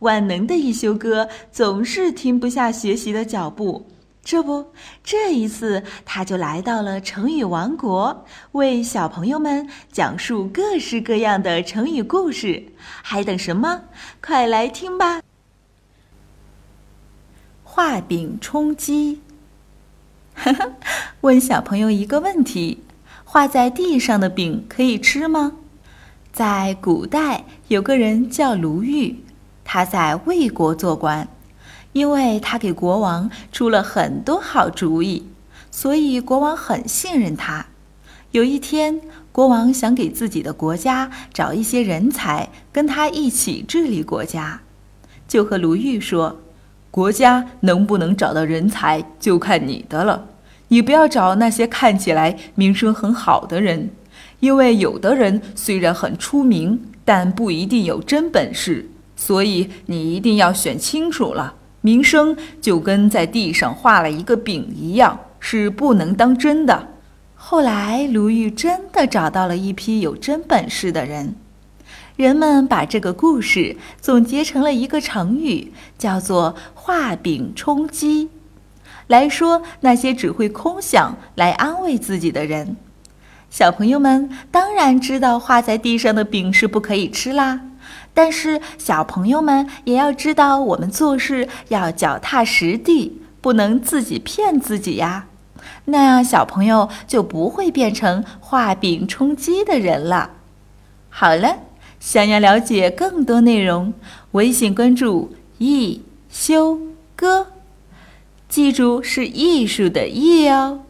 万能的一休哥总是停不下学习的脚步。这不，这一次他就来到了成语王国，为小朋友们讲述各式各样的成语故事。还等什么？快来听吧！画饼充饥。问小朋友一个问题：画在地上的饼可以吃吗？在古代，有个人叫卢玉，他在魏国做官。因为他给国王出了很多好主意，所以国王很信任他。有一天，国王想给自己的国家找一些人才，跟他一起治理国家，就和卢玉说：“国家能不能找到人才，就看你的了。你不要找那些看起来名声很好的人，因为有的人虽然很出名，但不一定有真本事。所以你一定要选清楚了。”名声就跟在地上画了一个饼一样，是不能当真的。后来，卢玉真的找到了一批有真本事的人，人们把这个故事总结成了一个成语，叫做“画饼充饥”，来说那些只会空想来安慰自己的人。小朋友们当然知道，画在地上的饼是不可以吃啦。但是小朋友们也要知道，我们做事要脚踏实地，不能自己骗自己呀。那样小朋友就不会变成画饼充饥的人了。好了，想要了解更多内容，微信关注“艺修哥”，记住是艺术的“艺”哦。